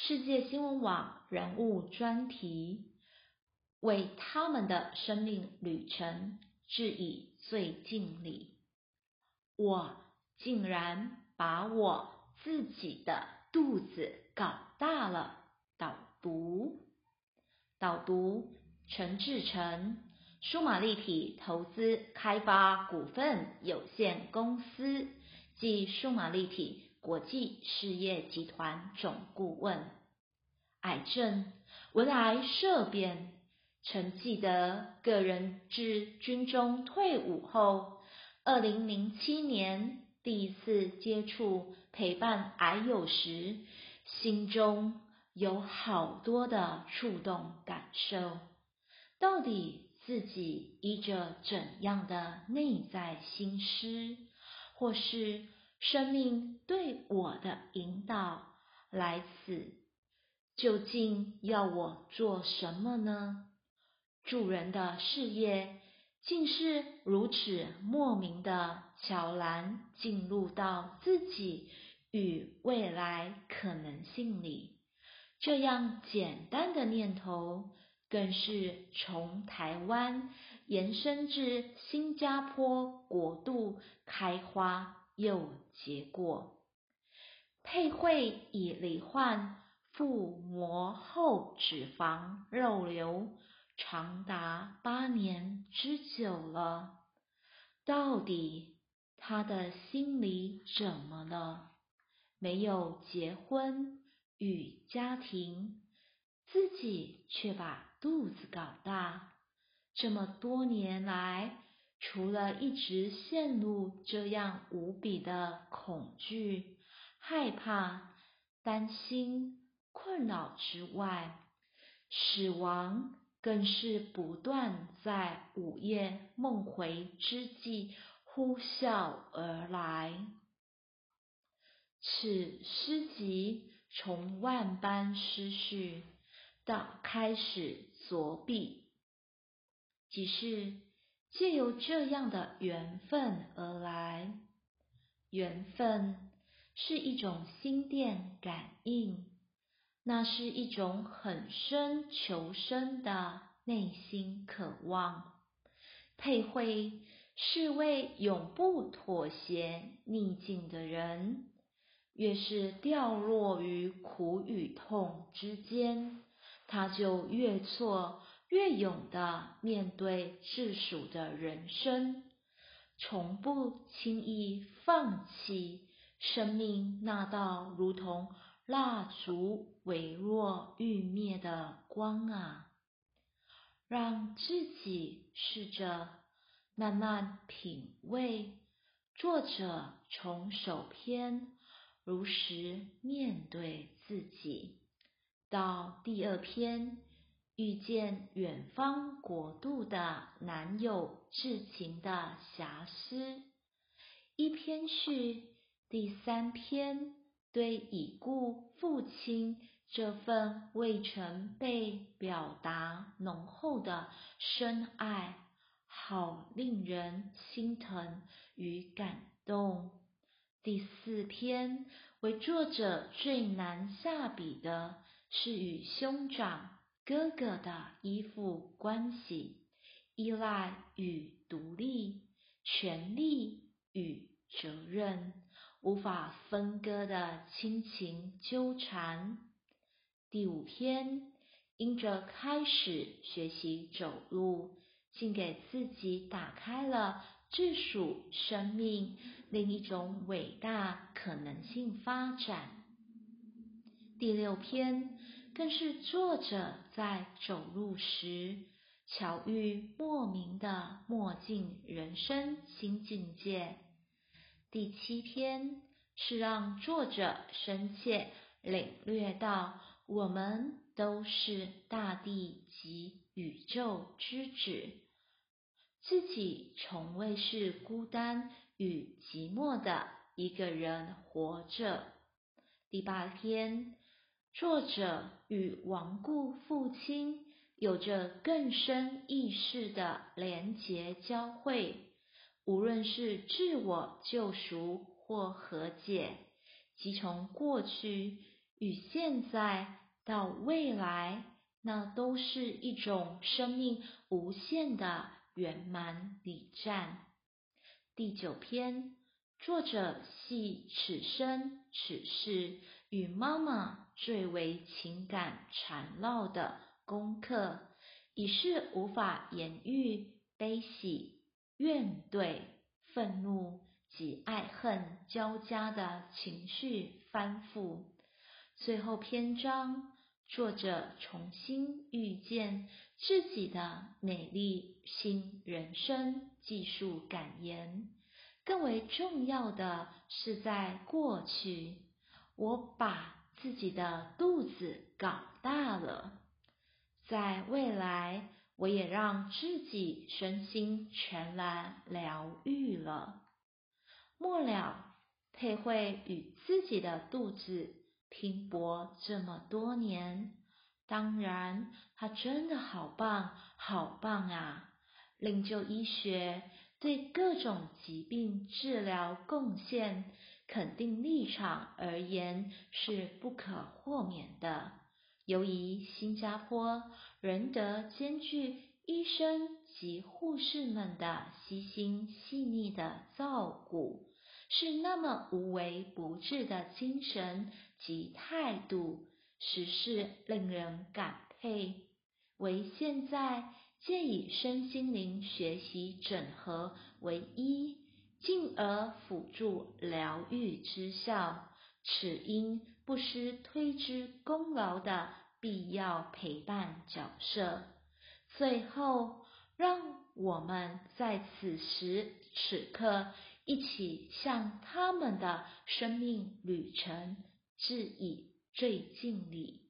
世界新闻网人物专题，为他们的生命旅程致以最敬礼。我竟然把我自己的肚子搞大了。导读，导读，陈志成，数码立体投资开发股份有限公司即数码立体。国际事业集团总顾问，癌症闻癌色变，曾记得个人至军中退伍后，二零零七年第一次接触陪伴癌友时，心中有好多的触动感受。到底自己依着怎样的内在心思，或是？生命对我的引导来此，究竟要我做什么呢？助人的事业竟是如此莫名的悄然进入到自己与未来可能性里，这样简单的念头，更是从台湾延伸至新加坡国度开花。又结果，配会已罹患腹膜后脂肪肉瘤长达八年之久了。到底他的心里怎么了？没有结婚与家庭，自己却把肚子搞大，这么多年来。除了一直陷入这样无比的恐惧、害怕、担心、困扰之外，死亡更是不断在午夜梦回之际呼啸而来。此诗集从万般思绪到开始着笔，即是。借由这样的缘分而来，缘分是一种心电感应，那是一种很深求生的内心渴望。配会是位永不妥协逆境的人，越是掉落于苦与痛之间，他就越错。越勇的面对世俗的人生，从不轻易放弃生命那道如同蜡烛微弱欲灭的光啊！让自己试着慢慢品味作者从首篇如实面对自己，到第二篇。遇见远方国度的男友至情的遐思，一篇是第三篇，对已故父亲这份未曾被表达浓厚的深爱，好令人心疼与感动。第四篇为作者最难下笔的，是与兄长。哥哥的依附关系、依赖与独立、权利与责任无法分割的亲情纠缠。第五篇，因着开始学习走路，竟给自己打开了自属生命另一种伟大可能性发展。第六篇。更是作者在走路时巧遇莫名的墨镜人生新境界。第七篇是让作者深切领略到，我们都是大地及宇宙之子，自己从未是孤单与寂寞的一个人活着。第八篇。作者与亡故父亲有着更深意识的连结交汇，无论是自我救赎或和解，即从过去与现在到未来，那都是一种生命无限的圆满礼赞。第九篇，作者系此生此世与妈妈最为情感缠绕的功课，已是无法言喻悲喜、怨怼、愤怒及爱恨交加的情绪翻覆。最后篇章，作者重新遇见自己的美丽新人生，技术感言。更为重要的是，在过去，我把自己的肚子搞大了；在未来，我也让自己身心全然疗愈了。末了，佩慧与自己的肚子。拼搏这么多年，当然，他真的好棒，好棒啊！灵鹫医学对各种疾病治疗贡献，肯定立场而言是不可豁免的。由于新加坡仁德兼具医生及护士们的悉心细腻的照顾，是那么无微不至的精神。及态度，实是令人感佩。为现在借以身心灵学习整合为一，进而辅助疗愈之效，此应不失推之功劳的必要陪伴角色。最后，让我们在此时此刻，一起向他们的生命旅程。致以最敬礼。